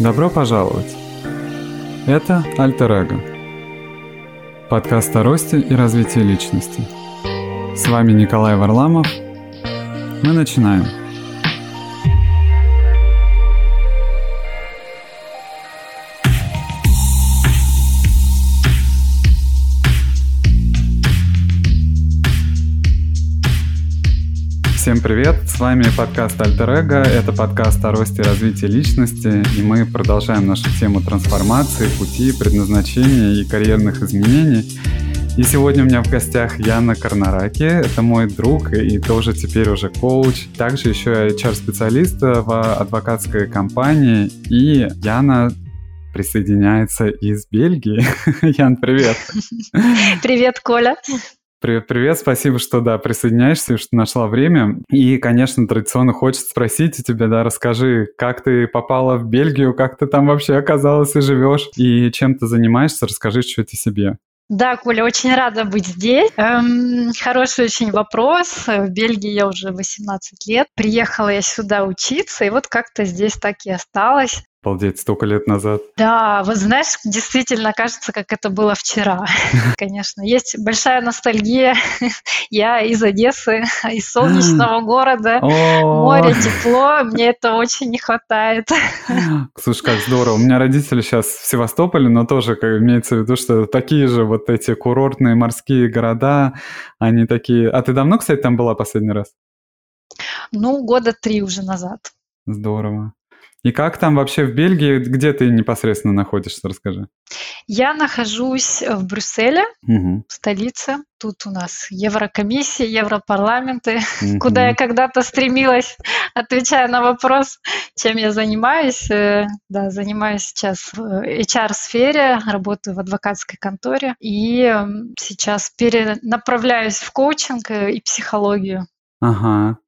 Добро пожаловать! Это Альтер Эго. Подкаст о росте и развитии личности. С вами Николай Варламов. Мы начинаем. Всем привет! С вами подкаст Альтер Эго. Это подкаст о росте и развитии личности. И мы продолжаем нашу тему трансформации, пути, предназначения и карьерных изменений. И сегодня у меня в гостях Яна Карнараки. Это мой друг и тоже теперь уже коуч. Также еще HR-специалист в адвокатской компании. И Яна присоединяется из Бельгии. Ян, привет! Привет, Коля! Привет, привет, спасибо, что, да, присоединяешься, что нашла время. И, конечно, традиционно хочется спросить у тебя, да, расскажи, как ты попала в Бельгию, как ты там вообще оказалась и живешь, и чем ты занимаешься, расскажи чуть-чуть о себе. Да, Коля, очень рада быть здесь. Эм, хороший очень вопрос. В Бельгии я уже 18 лет. Приехала я сюда учиться, и вот как-то здесь так и осталась. Обалдеть, столько лет назад. Да, вот знаешь, действительно кажется, как это было вчера. Конечно, есть большая ностальгия. Я из Одессы, из солнечного города, море, тепло, мне это очень не хватает. Слушай, как здорово. У меня родители сейчас в Севастополе, но тоже как, имеется в виду, что такие же вот эти курортные морские города, они такие... А ты давно, кстати, там была последний раз? Ну, года три уже назад. Здорово. И как там вообще в Бельгии, где ты непосредственно находишься, расскажи. Я нахожусь в Брюсселе, угу. в столице. Тут у нас Еврокомиссия, Европарламенты, угу. куда я когда-то стремилась, отвечая на вопрос, чем я занимаюсь. Э, да, занимаюсь сейчас в HR-сфере, работаю в адвокатской конторе и сейчас перенаправляюсь в коучинг э, и психологию. Ага.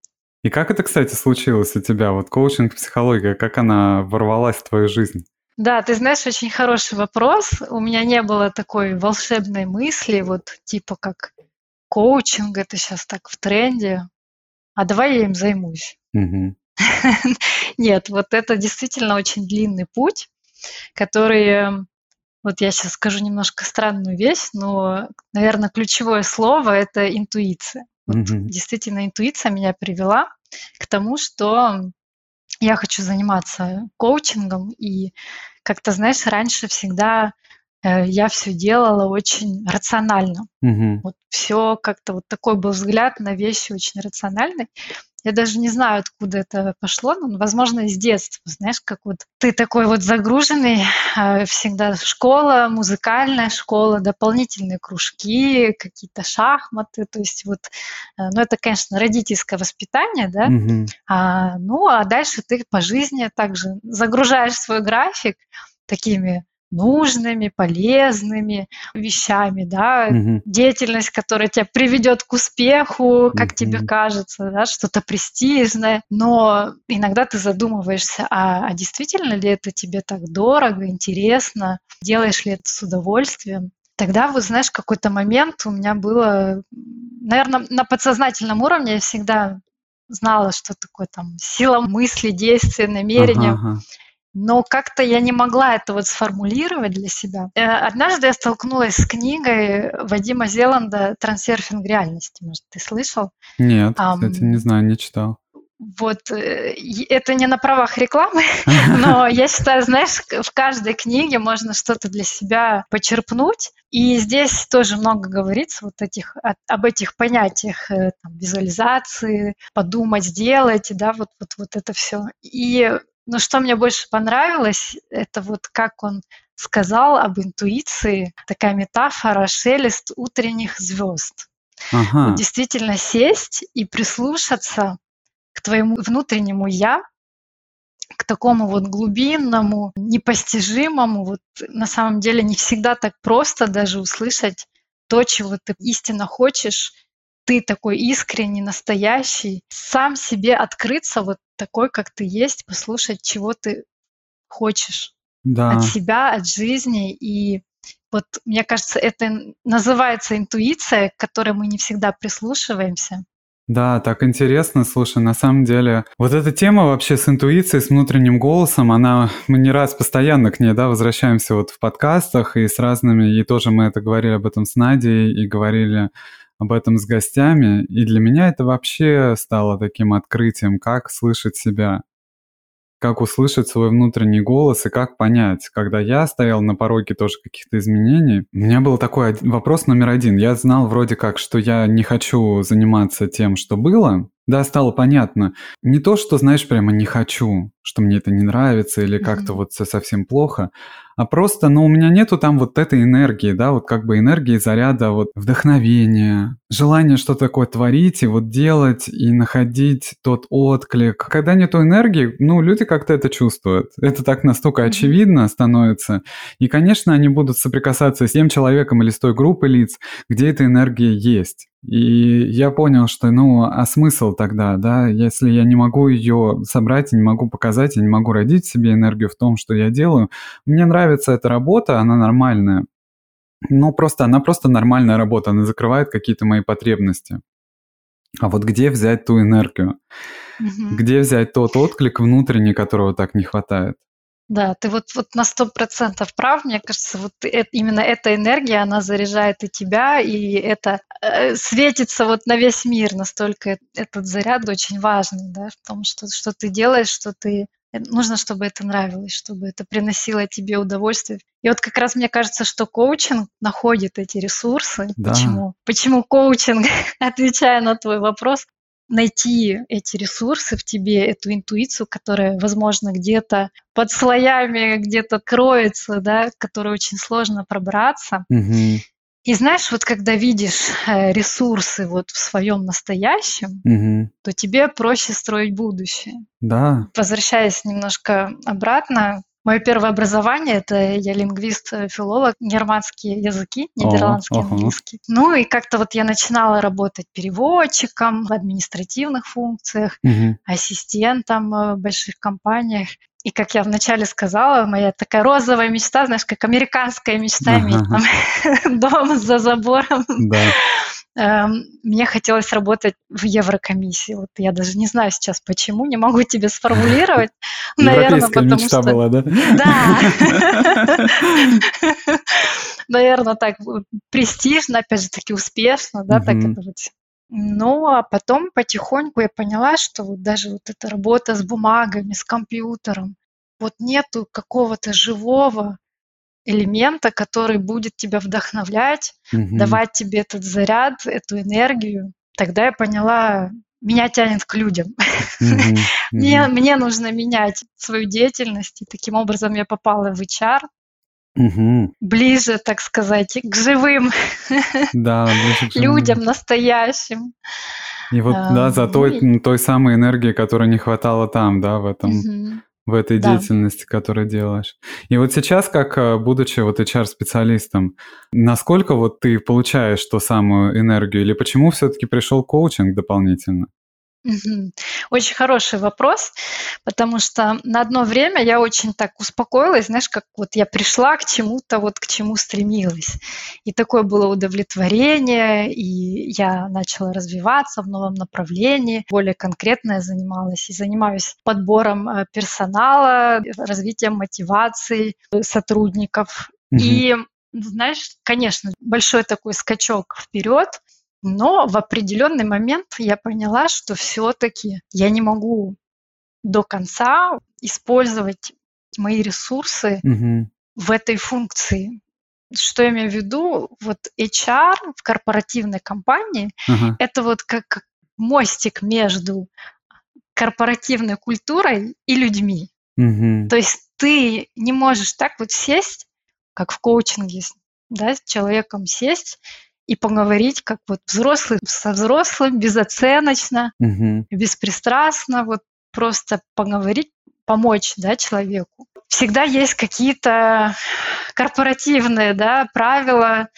И как это, кстати, случилось у тебя? Вот коучинг, психология, как она ворвалась в твою жизнь? Да, ты знаешь, очень хороший вопрос. У меня не было такой волшебной мысли, вот типа как коучинг, это сейчас так в тренде, а давай я им займусь. Нет, вот это действительно очень длинный путь, который, вот я сейчас скажу немножко странную вещь, но, наверное, ключевое слово – это интуиция. Вот действительно интуиция меня привела к тому, что я хочу заниматься коучингом, и как-то, знаешь, раньше всегда э, я все делала очень рационально. mm Вот все как-то вот такой был взгляд на вещи очень рациональный. Я даже не знаю, откуда это пошло, но, возможно, из детства. Знаешь, как вот ты такой вот загруженный, а, всегда школа, музыкальная школа, дополнительные кружки, какие-то шахматы. То есть вот, э, ну, это, конечно, родительское воспитание, да. Mm-hmm. А, ну, а дальше ты по жизни также загружаешь свой график такими нужными, полезными вещами, да, угу. деятельность, которая тебя приведет к успеху, как угу. тебе кажется, да, что-то престижное, но иногда ты задумываешься, а, а действительно ли это тебе так дорого, интересно, делаешь ли это с удовольствием? Тогда, вот знаешь, какой-то момент у меня было, наверное, на подсознательном уровне я всегда знала, что такое там сила мысли, действия, намерения. Ага, ага но как-то я не могла это вот сформулировать для себя. Э, однажды я столкнулась с книгой Вадима Зеланда «Трансерфинг реальности». Может, ты слышал? Нет, кстати, не знаю, не читал. Вот э, это не на правах рекламы, но я считаю, знаешь, в каждой книге можно что-то для себя почерпнуть. И здесь тоже много говорится вот этих, об этих понятиях э, там, визуализации, подумать, сделать, да, вот, вот, вот это все. И но что мне больше понравилось, это вот как он сказал об интуиции, такая метафора шелест утренних звезд. Ага. Вот действительно сесть и прислушаться к твоему внутреннему я, к такому вот глубинному, непостижимому, вот на самом деле не всегда так просто даже услышать то, чего ты истинно хочешь, ты такой искренний, настоящий, сам себе открыться вот такой, как ты есть, послушать, чего ты хочешь да. от себя, от жизни. И вот мне кажется, это называется интуиция, к которой мы не всегда прислушиваемся. Да, так интересно, слушай, на самом деле, вот эта тема вообще с интуицией, с внутренним голосом, она, мы не раз постоянно к ней, да, возвращаемся вот в подкастах и с разными, и тоже мы это говорили об этом с Надей, и говорили об этом с гостями, и для меня это вообще стало таким открытием, как слышать себя как услышать свой внутренний голос и как понять, когда я стоял на пороге тоже каких-то изменений, у меня был такой вопрос номер один. Я знал вроде как, что я не хочу заниматься тем, что было, да, стало понятно. Не то, что, знаешь, прямо не хочу, что мне это не нравится или как-то mm-hmm. вот все совсем плохо, а просто, ну, у меня нету там вот этой энергии, да, вот как бы энергии заряда, вот вдохновения, желание что-то такое творить и вот делать и находить тот отклик. Когда нету энергии, ну, люди как-то это чувствуют. Это так настолько очевидно становится. И, конечно, они будут соприкасаться с тем человеком или с той группой лиц, где эта энергия есть. И я понял, что, ну, а смысл тогда, да, если я не могу ее собрать, не могу показать, я не могу родить себе энергию в том, что я делаю. Мне нравится эта работа, она нормальная. Ну, просто она просто нормальная работа, она закрывает какие-то мои потребности. А вот где взять ту энергию? Угу. Где взять тот отклик внутренний, которого так не хватает? Да, ты вот, вот на сто процентов прав. Мне кажется, вот это, именно эта энергия, она заряжает и тебя, и это э, светится вот на весь мир. Настолько этот заряд очень важный, да, в том, что, что ты делаешь, что ты э, нужно, чтобы это нравилось, чтобы это приносило тебе удовольствие. И вот как раз мне кажется, что коучинг находит эти ресурсы. Да. Почему? Почему коучинг, отвечая на твой вопрос, найти эти ресурсы в тебе, эту интуицию, которая, возможно, где-то под слоями где-то кроется, да, которой очень сложно пробраться. Угу. И знаешь, вот когда видишь э, ресурсы вот в своем настоящем, угу. то тебе проще строить будущее. Да. Возвращаясь немножко обратно, Мое первое образование это я лингвист, э, филолог, германские языки, нидерландский, uh-huh. английский. Ну и как-то вот я начинала работать переводчиком в административных функциях, uh-huh. ассистентом э, в больших компаниях. И как я вначале сказала, моя такая розовая мечта, знаешь, как американская мечта, uh-huh. иметь там дом за забором. Да. Эм, мне хотелось работать в Еврокомиссии. Вот я даже не знаю сейчас почему, не могу тебе сформулировать. Наверное, потому что... была, да? Да. Наверное, так престижно, опять же таки успешно, да, так это вот ну, а потом потихоньку я поняла, что вот даже вот эта работа с бумагами, с компьютером, вот нету какого-то живого элемента, который будет тебя вдохновлять, угу. давать тебе этот заряд, эту энергию. Тогда я поняла, меня тянет к людям. Mm-hmm. мне, мне нужно менять свою деятельность. И таким образом я попала в HR. Ближе, так сказать, к живым да, людям, настоящим. И вот, а, да, за той, и... той самой энергии, которой не хватало там, да, в этом. В этой да. деятельности, которую делаешь. И вот сейчас, как э, будучи вот HR-специалистом, насколько вот ты получаешь ту самую энергию или почему все-таки пришел коучинг дополнительно? Очень хороший вопрос, потому что на одно время я очень так успокоилась, знаешь, как вот я пришла к чему-то, вот к чему стремилась. И такое было удовлетворение, и я начала развиваться в новом направлении, более конкретно я занималась и занимаюсь подбором э, персонала, развитием мотивации сотрудников. Угу. И знаешь, конечно, большой такой скачок вперед, но в определенный момент я поняла, что все-таки я не могу до конца использовать мои ресурсы угу. в этой функции. Что я имею в виду? Вот HR в корпоративной компании uh это вот как мостик между корпоративной культурой и людьми. Угу. То есть ты не можешь так вот сесть, как в коучинге, да, с человеком сесть и поговорить как вот взрослый со взрослым, безоценочно, угу. беспристрастно, вот просто поговорить, помочь да, человеку. Всегда есть какие-то корпоративные да, правила.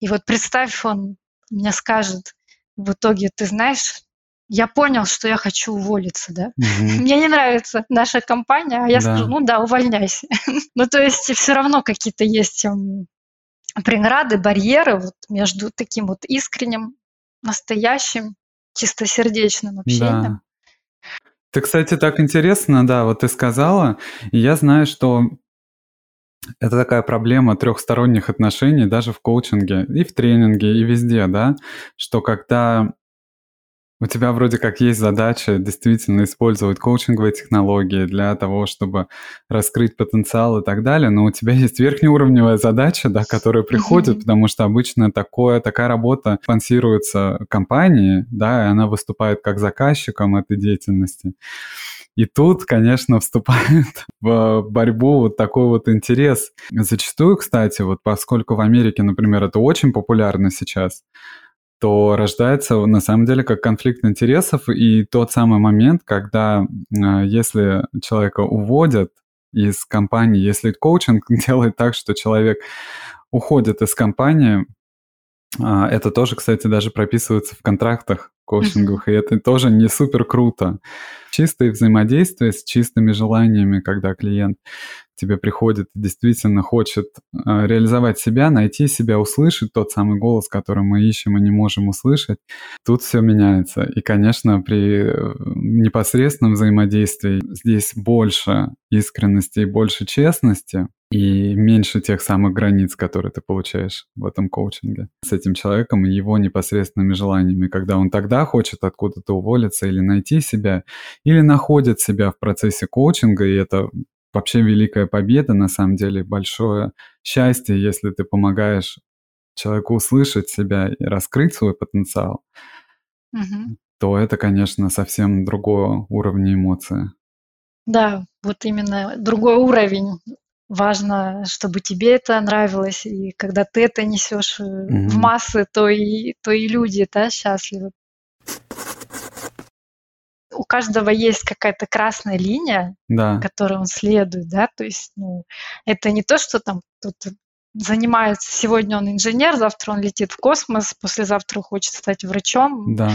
И вот представь, он мне скажет в итоге, ты знаешь, я понял, что я хочу уволиться, да. Угу. Мне не нравится наша компания, а я да. скажу, ну да, увольняйся. ну, то есть все равно какие-то есть преграды, барьеры вот между таким вот искренним, настоящим чистосердечным общением. Да. Ты, кстати, так интересно, да, вот ты сказала, и я знаю, что это такая проблема трехсторонних отношений даже в коучинге и в тренинге, и везде, да, что когда у тебя вроде как есть задача действительно использовать коучинговые технологии для того, чтобы раскрыть потенциал и так далее, но у тебя есть верхнеуровневая задача, да, которая приходит, потому что обычно такое, такая работа спонсируется компанией, да, и она выступает как заказчиком этой деятельности. И тут, конечно, вступает в борьбу вот такой вот интерес. Зачастую, кстати, вот поскольку в Америке, например, это очень популярно сейчас, то рождается на самом деле как конфликт интересов и тот самый момент, когда а, если человека уводят из компании, если коучинг делает так, что человек уходит из компании, а, это тоже, кстати, даже прописывается в контрактах коучинговых, и это тоже не супер круто. Чистое взаимодействие с чистыми желаниями, когда клиент тебе приходит и действительно хочет э, реализовать себя, найти себя, услышать тот самый голос, который мы ищем и не можем услышать, тут все меняется. И, конечно, при э, непосредственном взаимодействии здесь больше искренности и больше честности, и меньше тех самых границ, которые ты получаешь в этом коучинге с этим человеком и его непосредственными желаниями, когда он тогда хочет откуда-то уволиться или найти себя, или находит себя в процессе коучинга, и это вообще великая победа, на самом деле, большое счастье, если ты помогаешь человеку услышать себя и раскрыть свой потенциал, угу. то это, конечно, совсем другого уровня эмоции. Да, вот именно другой уровень. Важно, чтобы тебе это нравилось, и когда ты это несешь mm в массы, то и, то и люди да, счастливы у каждого есть какая-то красная линия, да. которой он следует, да, то есть, ну, это не то, что там тут занимается, сегодня он инженер, завтра он летит в космос, послезавтра хочет стать врачом. Да.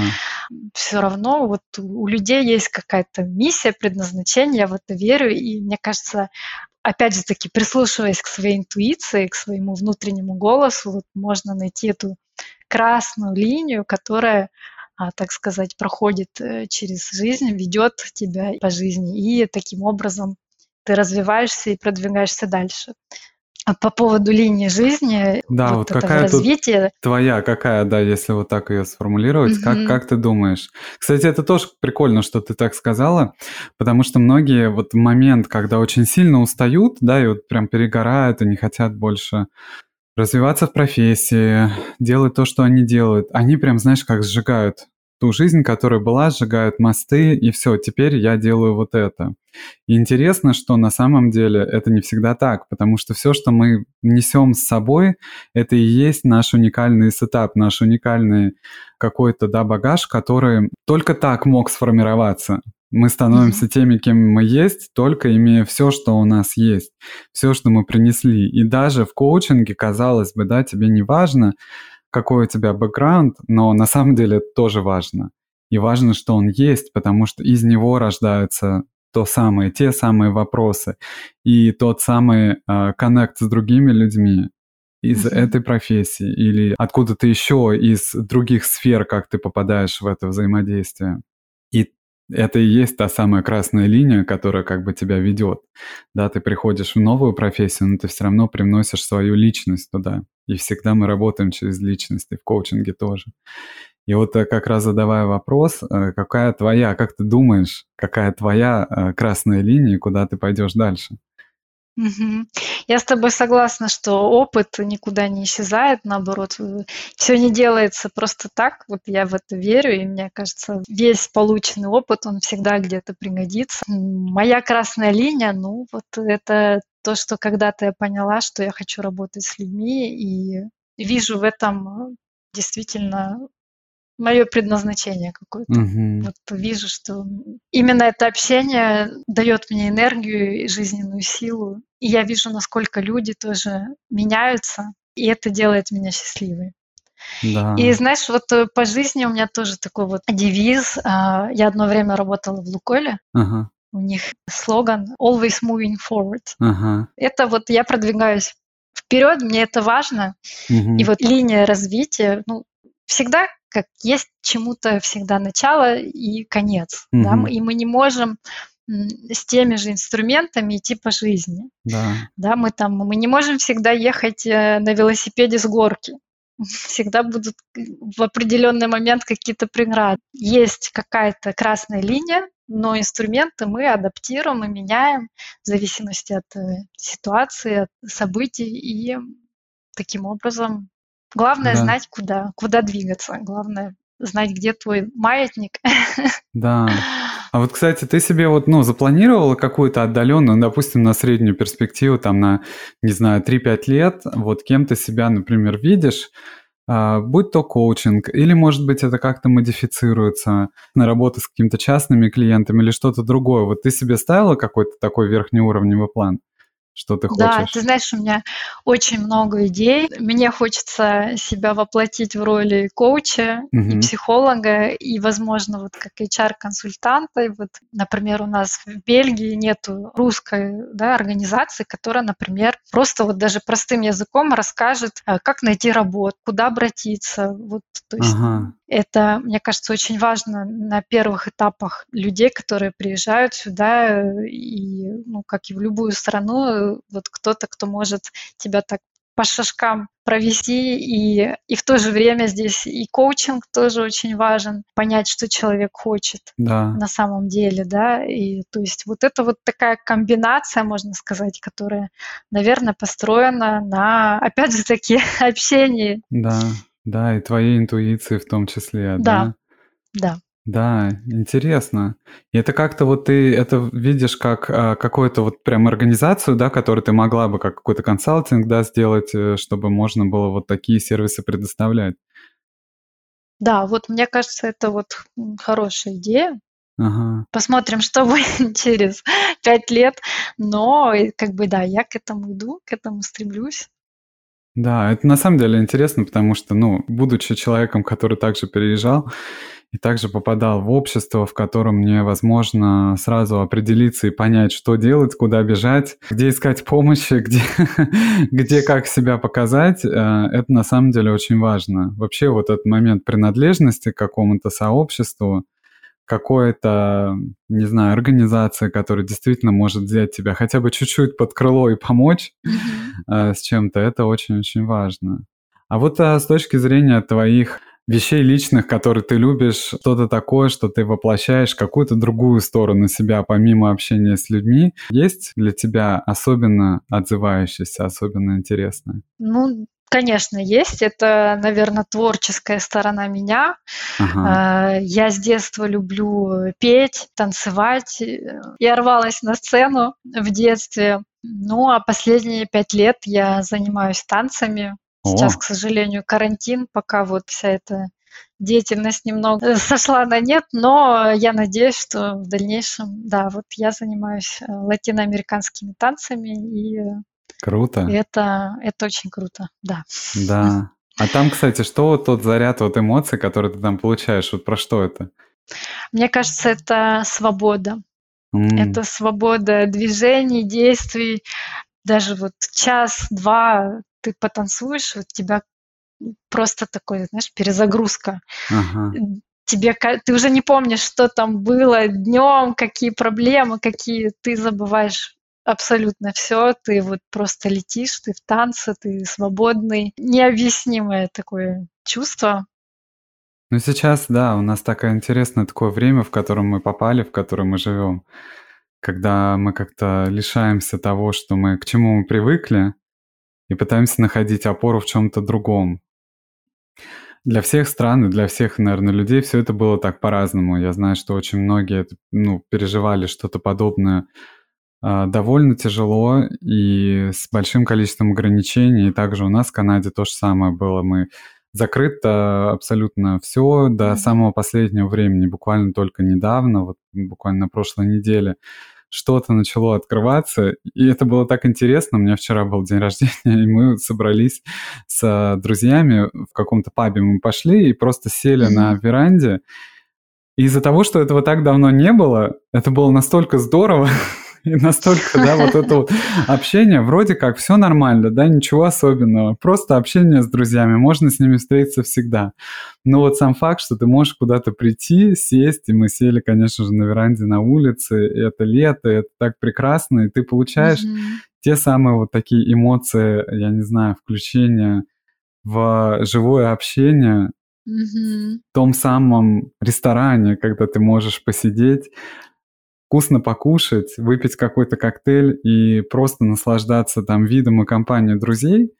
Все равно вот у людей есть какая-то миссия, предназначение, я в это верю, и мне кажется, опять же таки, прислушиваясь к своей интуиции, к своему внутреннему голосу, вот можно найти эту красную линию, которая так сказать, проходит э, через жизнь, ведет тебя по жизни, и таким образом ты развиваешься и продвигаешься дальше. А по поводу линии жизни, да, вот, вот какая развития... твоя, какая, да, если вот так ее сформулировать, угу. как, как ты думаешь? Кстати, это тоже прикольно, что ты так сказала, потому что многие вот момент, когда очень сильно устают, да, и вот прям перегорают и не хотят больше развиваться в профессии, делать то, что они делают. Они прям, знаешь, как сжигают ту жизнь, которая была, сжигают мосты, и все, теперь я делаю вот это. И интересно, что на самом деле это не всегда так, потому что все, что мы несем с собой, это и есть наш уникальный сетап, наш уникальный какой-то да, багаж, который только так мог сформироваться. Мы становимся теми, кем мы есть, только имея все, что у нас есть, все, что мы принесли. И даже в коучинге, казалось бы, да, тебе не важно, какой у тебя бэкграунд, но на самом деле это тоже важно. И важно, что он есть, потому что из него рождаются то самое, те самые вопросы и тот самый а, коннект uh, с другими людьми из mm-hmm. этой профессии или откуда-то еще из других сфер, как ты попадаешь в это взаимодействие. Это и есть та самая красная линия, которая как бы тебя ведет. Да, ты приходишь в новую профессию, но ты все равно привносишь свою личность туда. И всегда мы работаем через личность, и в коучинге тоже. И вот э, как раз задавая вопрос, э, какая твоя, как ты думаешь, какая твоя э, красная линия, куда ты пойдешь дальше? Угу. Я с тобой согласна, что опыт никуда не исчезает, наоборот, все не делается просто так. Вот я в это верю, и мне кажется, весь полученный опыт, он всегда где-то пригодится. Моя красная линия, ну вот это то, что когда-то я поняла, что я хочу работать с людьми, и вижу в этом действительно мое предназначение какое-то. Угу. Вот вижу, что именно это общение дает мне энергию и жизненную силу. И я вижу, насколько люди тоже меняются, и это делает меня счастливой. Да. И знаешь, вот э, по жизни у меня тоже такой вот девиз. А, я одно время работала в Лукойле. Ага. У них слоган «Always moving forward». Ага. Это вот я продвигаюсь вперед, мне это важно. Угу. И вот линия развития, ну, всегда как есть чему-то всегда начало и конец, mm-hmm. да, и мы не можем с теми же инструментами идти по жизни. Да. да, мы там, мы не можем всегда ехать э, на велосипеде с горки. Всегда будут в определенный момент какие-то преграды. Есть какая-то красная линия, но инструменты мы адаптируем и меняем в зависимости от э, ситуации, от событий, и таким образом главное да. знать, куда, куда двигаться, главное знать, где твой маятник. Да. А вот, кстати, ты себе вот, ну, запланировала какую-то отдаленную, допустим, на среднюю перспективу, там, на, не знаю, 3-5 лет, вот кем ты себя, например, видишь, а, будь то коучинг, или, может быть, это как-то модифицируется на работу с какими-то частными клиентами или что-то другое. Вот ты себе ставила какой-то такой верхнеуровневый план? Что ты хочешь. Да, ты знаешь, у меня очень много идей. Мне хочется себя воплотить в роли коуча угу. и психолога, и, возможно, вот как HR-консультанта. Вот, например, у нас в Бельгии нету русской да, организации, которая, например, просто вот даже простым языком расскажет, а, как найти работу, куда обратиться. Вот, то есть ага. Это, мне кажется, очень важно на первых этапах людей, которые приезжают сюда, и, ну, как и в любую страну, вот кто-то, кто может тебя так по шажкам провести, и, и в то же время здесь и коучинг тоже очень важен, понять, что человек хочет да. на самом деле, да, и то есть вот это вот такая комбинация, можно сказать, которая, наверное, построена на, опять же таки, общении. Да. Да, и твоей интуиции в том числе, да? Да, да. Да, интересно. И это как-то вот ты это видишь как а, какую-то вот прям организацию, да, которую ты могла бы как какой-то консалтинг, да, сделать, э, чтобы можно было вот такие сервисы предоставлять. Да, вот мне кажется, это вот хорошая идея. Ага. Посмотрим, что будет через пять лет. Но как бы да, я к этому иду, к этому стремлюсь. Да, это на самом деле интересно, потому что, ну, будучи человеком, который также переезжал и также попадал в общество, в котором невозможно сразу определиться и понять, что делать, куда бежать, где искать помощи, где, где как себя показать, э, это на самом деле очень важно. Вообще вот этот момент принадлежности к какому-то сообществу, какой-то, не знаю, организация, которая действительно может взять тебя хотя бы чуть-чуть под крыло и помочь mm-hmm. с чем-то, это очень-очень важно. А вот а, с точки зрения твоих вещей личных, которые ты любишь, что-то такое, что ты воплощаешь, какую-то другую сторону себя, помимо общения с людьми, есть для тебя особенно отзывающееся, особенно интересное? Ну, Конечно, есть. Это, наверное, творческая сторона меня. Ага. Э, я с детства люблю петь, танцевать. Я рвалась на сцену в детстве. Ну, а последние пять лет я занимаюсь танцами. Сейчас, О. к сожалению, карантин, пока вот вся эта деятельность немного сошла на нет, но я надеюсь, что в дальнейшем, да, вот я занимаюсь э, латиноамериканскими танцами и Круто. Это, это очень круто, да. Да. А там, кстати, что вот тот заряд вот эмоций, который ты там получаешь, вот про что это? Мне кажется, это свобода. Mm. Это свобода движений, действий. Даже вот час-два ты потанцуешь, вот тебя просто такой, знаешь, перезагрузка. Ага. Тебе ты уже не помнишь, что там было днем, какие проблемы, какие ты забываешь абсолютно все, ты вот просто летишь, ты в танце, ты свободный, необъяснимое такое чувство. Ну сейчас, да, у нас такое интересное такое время, в котором мы попали, в котором мы живем, когда мы как-то лишаемся того, что мы к чему мы привыкли, и пытаемся находить опору в чем-то другом. Для всех стран и для всех, наверное, людей все это было так по-разному. Я знаю, что очень многие ну, переживали что-то подобное а, довольно тяжело и с большим количеством ограничений. И также у нас в Канаде то же самое было. Мы закрыто абсолютно все до самого последнего времени, буквально только недавно, вот буквально на прошлой неделе что-то начало открываться, и это было так интересно. У меня вчера был день рождения, и мы собрались с друзьями в каком-то пабе, мы пошли и просто сели mm-hmm. на веранде. И из-за того, что этого так давно не было, это было настолько здорово, И настолько, да, вот это вот общение, вроде как все нормально, да, ничего особенного. Просто общение с друзьями, можно с ними встретиться всегда. Но вот сам факт, что ты можешь куда-то прийти, сесть, и мы сели, конечно же, на веранде на улице, и это лето, и это так прекрасно, и ты получаешь mm-hmm. те самые вот такие эмоции, я не знаю, включения в живое общение, в том самом ресторане, когда ты можешь посидеть, вкусно покушать, выпить какой-то коктейль и просто наслаждаться там видом и компанией друзей,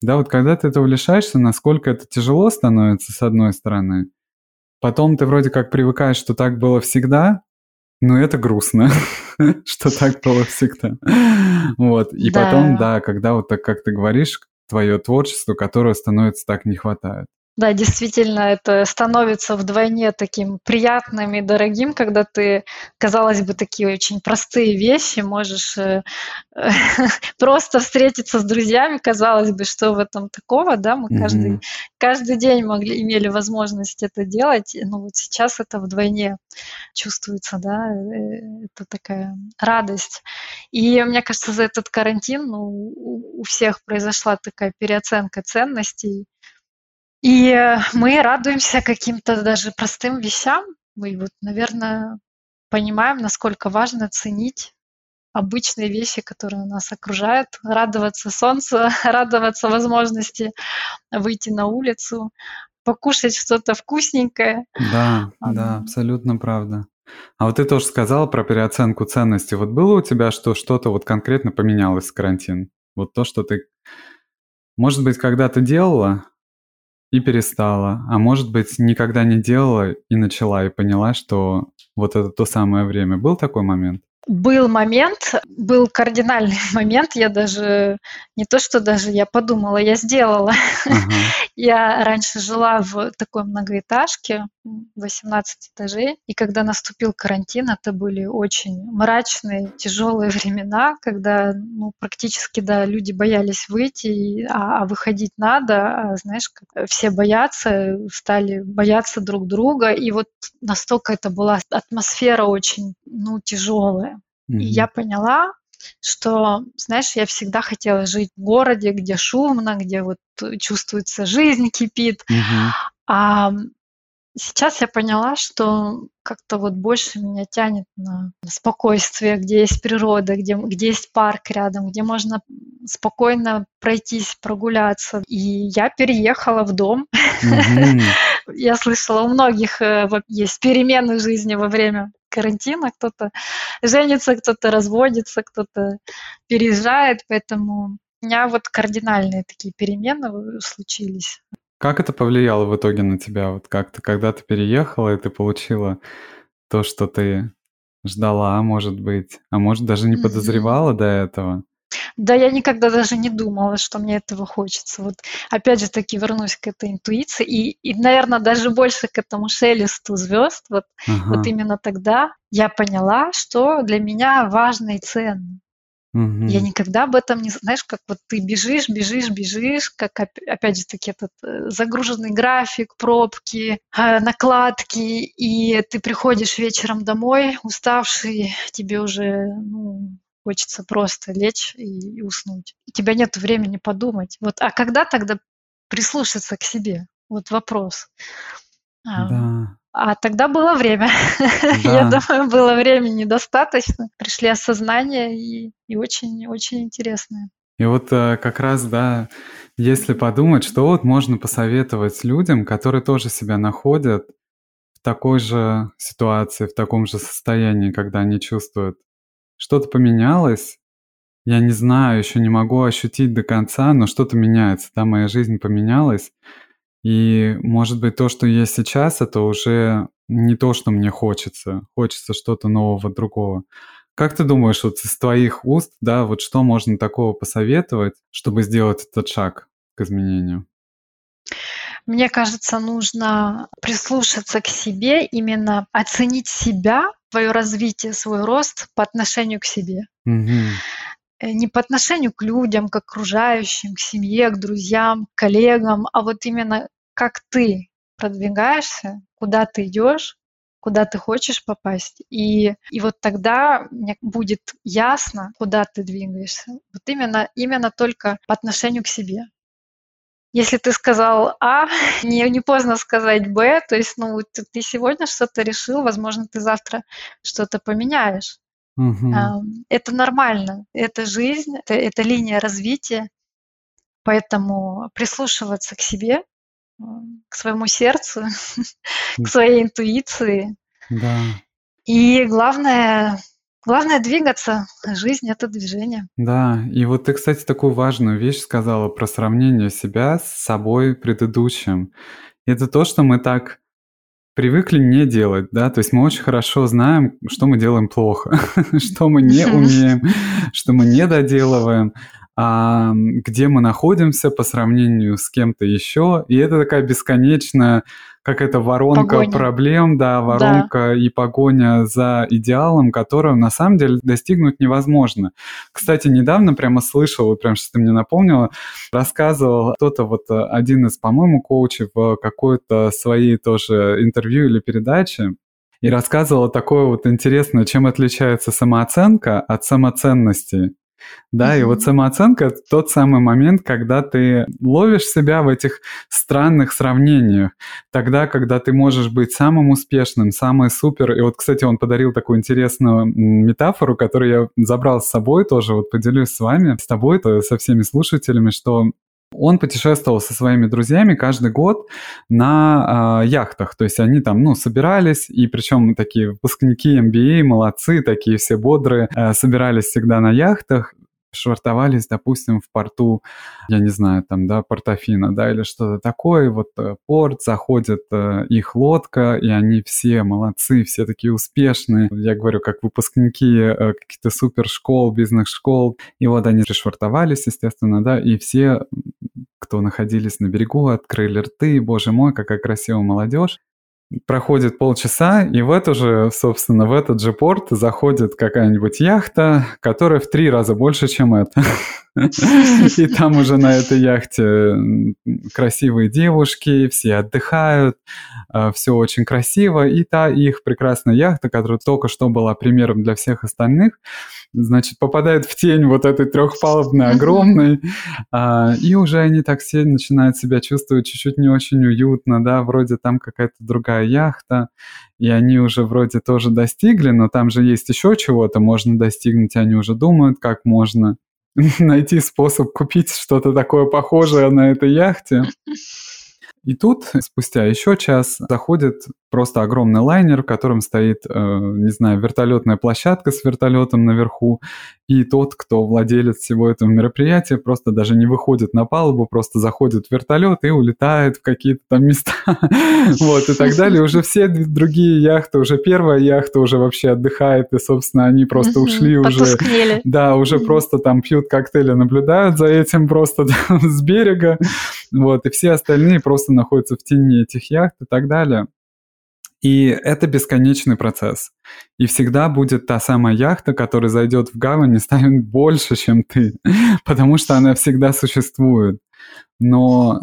да, вот когда ты этого лишаешься, насколько это тяжело становится, с одной стороны. Потом ты вроде как привыкаешь, что так было всегда, но это грустно, что так было всегда. Вот. И потом, да, когда вот так, как ты говоришь, твое творчество, которое становится так не хватает. Да, действительно, это становится вдвойне таким приятным и дорогим, когда ты, казалось бы, такие очень простые вещи можешь э, просто встретиться с друзьями, казалось бы, что в этом такого, да, мы каждый, каждый день могли, имели возможность это делать, но вот сейчас это вдвойне чувствуется, да, э, это такая радость. И мне кажется, за этот карантин ну, у всех произошла такая переоценка ценностей, и э, мы радуемся каким-то даже простым вещам. Мы вот, наверное, понимаем, насколько важно ценить обычные вещи, которые нас окружают, радоваться солнцу, радоваться возможности выйти на улицу, покушать что-то вкусненькое. Да, да, абсолютно правда. А вот ты тоже сказала про переоценку ценностей. Вот было у тебя, что что-то вот конкретно поменялось в карантин? Вот то, что ты, может быть, когда-то делала, и перестала. А может быть, никогда не делала и начала, и поняла, что вот это то самое время. Был такой момент? Был момент, был кардинальный момент, я даже, не то что даже я подумала, я сделала. Ага. Я раньше жила в такой многоэтажке, 18 этажей, и когда наступил карантин, это были очень мрачные, тяжелые времена, когда ну, практически да, люди боялись выйти, а, а выходить надо, а, знаешь, как все боятся, стали бояться друг друга, и вот настолько это была атмосфера очень ну, тяжелая. Mm-hmm. И я поняла, что, знаешь, я всегда хотела жить в городе, где шумно, где вот чувствуется жизнь кипит. Mm-hmm. А сейчас я поняла, что как-то вот больше меня тянет на спокойствие, где есть природа, где, где есть парк рядом, где можно спокойно пройтись, прогуляться. И я переехала в дом. Mm-hmm. Я слышала, у многих э, есть перемены в жизни во время карантина, кто-то женится, кто-то разводится, кто-то переезжает, поэтому у меня вот кардинальные такие перемены случились. Как это повлияло в итоге на тебя? Вот как-то, когда ты переехала, и ты получила то, что ты ждала, может быть, а может даже не подозревала mm-hmm. до этого? Да, я никогда даже не думала, что мне этого хочется. Вот опять же таки вернусь к этой интуиции и, и наверное, даже больше к этому шелесту звезд. Вот, ага. вот именно тогда я поняла, что для меня важно и ценно. Угу. Я никогда об этом не... Знаешь, как вот ты бежишь, бежишь, бежишь, как опять же таки этот э, загруженный график, пробки, э, накладки, и ты приходишь вечером домой, уставший, тебе уже ну, хочется просто лечь и, и уснуть. У тебя нет времени подумать. Вот, а когда тогда прислушаться к себе? Вот вопрос. Да. А тогда было время. Да. Я думаю, было времени достаточно. Пришли осознания и, и очень-очень интересные. И вот э, как раз, да, если подумать, что вот можно посоветовать людям, которые тоже себя находят в такой же ситуации, в таком же состоянии, когда они чувствуют что-то поменялось. Я не знаю, еще не могу ощутить до конца, но что-то меняется. Да, моя жизнь поменялась. И, может быть, то, что есть сейчас, это уже не то, что мне хочется. Хочется что-то нового, другого. Как ты думаешь, вот из твоих уст, да, вот что можно такого посоветовать, чтобы сделать этот шаг к изменению? Мне кажется, нужно прислушаться к себе, именно оценить себя твое развитие, свой рост по отношению к себе. Угу. Не по отношению к людям, к окружающим, к семье, к друзьям, к коллегам, а вот именно как ты продвигаешься, куда ты идешь, куда ты хочешь попасть. И, и вот тогда мне будет ясно, куда ты двигаешься. Вот именно, именно только по отношению к себе. Если ты сказал А, не, не поздно сказать Б, то есть, ну, ты, ты сегодня что-то решил, возможно, ты завтра что-то поменяешь. Угу. Это нормально, это жизнь, это, это линия развития, поэтому прислушиваться к себе, к своему сердцу, к своей интуиции. Да. И главное, главное двигаться. Жизнь это движение. Да, и вот ты, кстати, такую важную вещь сказала про сравнение себя с собой предыдущим. Это то, что мы так привыкли не делать, да, то есть мы очень хорошо знаем, что мы делаем плохо, что мы не умеем, что мы не доделываем, а, где мы находимся по сравнению с кем-то еще. И это такая бесконечная какая-то воронка погоня. проблем, да, воронка да. и погоня за идеалом, которого на самом деле достигнуть невозможно. Кстати, недавно прямо слышал, вот прям что ты мне напомнила, рассказывал кто-то, вот э, один из, по-моему, коучей в какой-то своей тоже интервью или передаче, и рассказывала такое вот интересное, чем отличается самооценка от самоценности. Да, и вот самооценка – тот самый момент, когда ты ловишь себя в этих странных сравнениях. Тогда, когда ты можешь быть самым успешным, самый супер. И вот, кстати, он подарил такую интересную метафору, которую я забрал с собой тоже, вот поделюсь с вами, с тобой, со всеми слушателями, что он путешествовал со своими друзьями каждый год на э, яхтах. То есть они там, ну, собирались, и причем такие выпускники MBA, молодцы, такие все бодрые, э, собирались всегда на яхтах швартовались, допустим, в порту, я не знаю, там, да, Портофино, да, или что-то такое, вот э, порт, заходит э, их лодка, и они все молодцы, все такие успешные, я говорю, как выпускники э, каких-то супершкол, бизнес-школ, и вот они пришвартовались, естественно, да, и все, кто находились на берегу, открыли рты, боже мой, какая красивая молодежь, проходит полчаса, и в эту же, собственно, в этот же порт заходит какая-нибудь яхта, которая в три раза больше, чем эта. И там уже на этой яхте красивые девушки, все отдыхают, а, все очень красиво. И та их прекрасная яхта, которая только что была примером для всех остальных, значит, попадает в тень вот этой трехпалубной огромной, а, и уже они так все начинают себя чувствовать чуть-чуть не очень уютно, да, вроде там какая-то другая яхта, и они уже вроде тоже достигли, но там же есть еще чего-то можно достигнуть, они уже думают, как можно найти способ купить что-то такое похожее на этой яхте. И тут, спустя еще час, заходит просто огромный лайнер, в котором стоит, э, не знаю, вертолетная площадка с вертолетом наверху, и тот, кто владелец всего этого мероприятия, просто даже не выходит на палубу, просто заходит в вертолет и улетает в какие-то там места, вот, и так далее. Уже все другие яхты, уже первая яхта уже вообще отдыхает, и, собственно, они просто ушли уже. Да, уже просто там пьют коктейли, наблюдают за этим просто с берега, вот, и все остальные просто находятся в тени этих яхт и так далее. И это бесконечный процесс. И всегда будет та самая яхта, которая зайдет в гавань и станет больше, чем ты, потому что она всегда существует. Но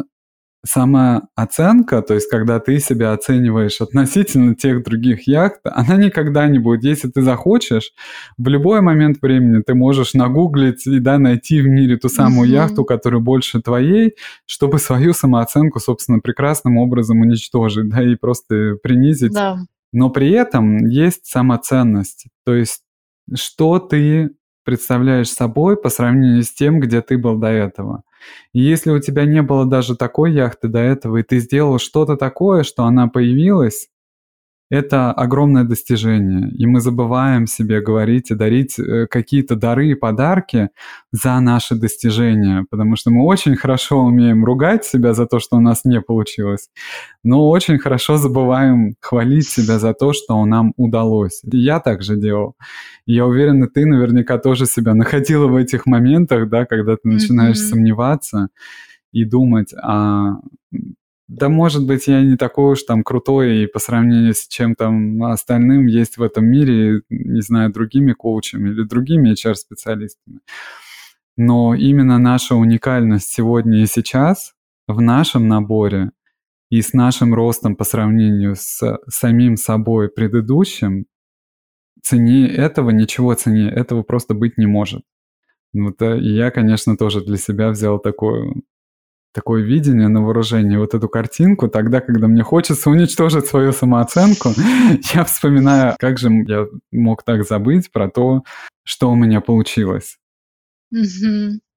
самооценка, то есть когда ты себя оцениваешь относительно тех других яхт, она никогда не будет. Если ты захочешь, в любой момент времени ты можешь нагуглить и да, найти в мире ту самую mm-hmm. яхту, которая больше твоей, чтобы свою самооценку, собственно, прекрасным образом уничтожить, да, и просто принизить. Да. Но при этом есть самоценность. То есть что ты представляешь собой по сравнению с тем, где ты был до этого. И если у тебя не было даже такой яхты до этого, и ты сделал что-то такое, что она появилась, это огромное достижение. И мы забываем себе говорить и дарить э, какие-то дары и подарки за наши достижения, потому что мы очень хорошо умеем ругать себя за то, что у нас не получилось, но очень хорошо забываем хвалить себя за то, что нам удалось. И я так же делал. И я уверен, и ты наверняка тоже себя находила в этих моментах, да, когда ты начинаешь mm-hmm. сомневаться и думать, а да, может быть, я не такой уж там крутой, и по сравнению с чем там остальным есть в этом мире, не знаю, другими коучами или другими HR-специалистами. Но именно наша уникальность сегодня и сейчас в нашем наборе и с нашим ростом по сравнению с самим собой предыдущим, цене этого, ничего цене этого просто быть не может. Вот, и я, конечно, тоже для себя взял такое, такое видение на вооружение, вот эту картинку, тогда, когда мне хочется уничтожить свою самооценку, я вспоминаю, как же я мог так забыть про то, что у меня получилось.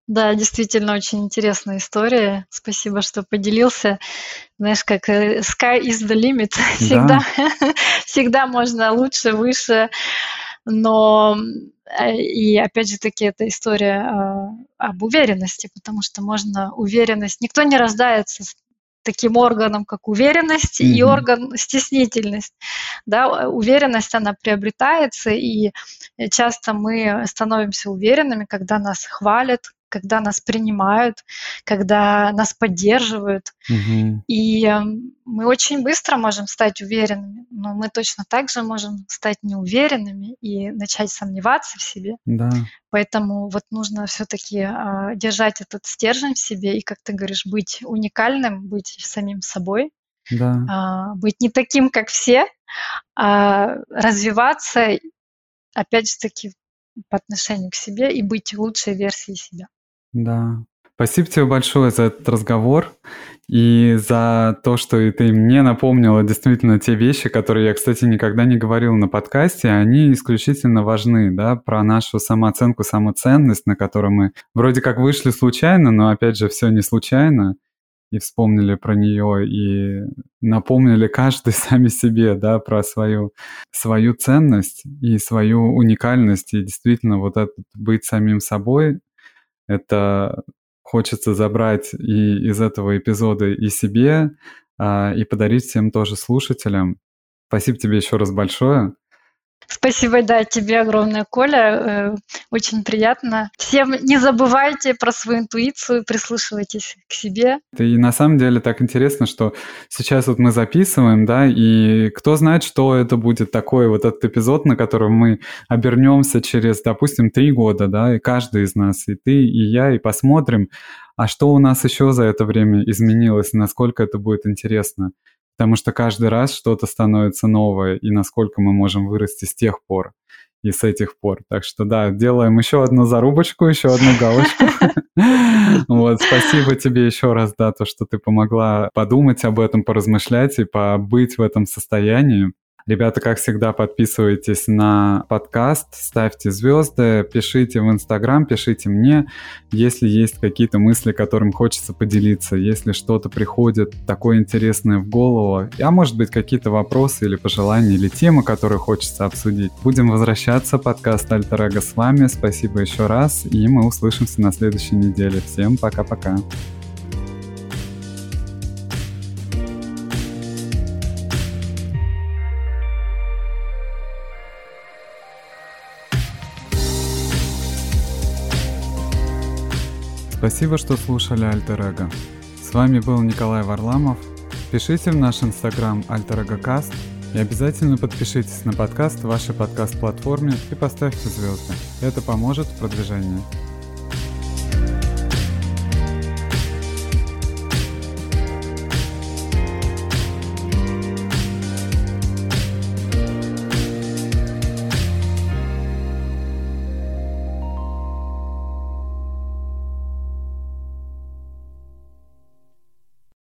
Да, действительно очень интересная история. Спасибо, что поделился. Знаешь, как э, sky is the limit. Всегда, всегда можно лучше, выше. Но э, и опять же таки это история а, об уверенности, потому что можно уверенность. Никто не рождается с таким органом, как уверенность, mm-hmm. и орган стеснительность. Да, уверенность, она приобретается, и часто мы становимся уверенными, когда нас хвалят, когда нас принимают, когда нас поддерживают. Угу. И э, мы очень быстро можем стать уверенными, но мы точно так же можем стать неуверенными и начать сомневаться в себе. Да. Поэтому вот нужно все-таки э, а, держать этот стержень в себе и, как ты говоришь, быть уникальным, быть самим собой, да. э, быть не таким, как все, а развиваться, опять же таки, по отношению к себе и быть лучшей версией себя. Да. Спасибо тебе большое за этот разговор и за то, что ты мне напомнила действительно те вещи, которые я, кстати, никогда не говорил на подкасте. Они исключительно важны, да, про нашу самооценку, самоценность, на которую мы вроде как вышли случайно, но опять же все не случайно и вспомнили про нее и напомнили каждый сами себе, да, про свою, свою ценность и свою уникальность. И действительно вот этот быть самим собой, это хочется забрать и из этого эпизода и себе, а, и подарить всем тоже слушателям. Спасибо тебе еще раз большое. Спасибо, да, тебе огромное, Коля. Э, очень приятно. Всем не забывайте про свою интуицию, прислушивайтесь к себе. И на самом деле так интересно, что сейчас вот мы записываем, да, и кто знает, что это будет такое, вот этот эпизод, на котором мы обернемся через, допустим, три года, да, и каждый из нас, и ты, и я, и посмотрим, а что у нас еще за это время изменилось, насколько это будет интересно потому что каждый раз что-то становится новое, и насколько мы можем вырасти с тех пор и с этих пор. Так что да, делаем еще одну зарубочку, еще одну галочку. Вот, спасибо тебе еще раз, да, то, что ты помогла подумать об этом, поразмышлять и побыть в этом состоянии. Ребята, как всегда, подписывайтесь на подкаст, ставьте звезды, пишите в Инстаграм, пишите мне, если есть какие-то мысли, которым хочется поделиться, если что-то приходит такое интересное в голову, а может быть какие-то вопросы или пожелания, или темы, которые хочется обсудить. Будем возвращаться, подкаст Альтер Эго с вами, спасибо еще раз, и мы услышимся на следующей неделе. Всем пока-пока. Спасибо, что слушали Альтер Эго. С вами был Николай Варламов. Пишите в наш инстаграм Каст и обязательно подпишитесь на подкаст в вашей подкаст-платформе и поставьте звезды. Это поможет в продвижении.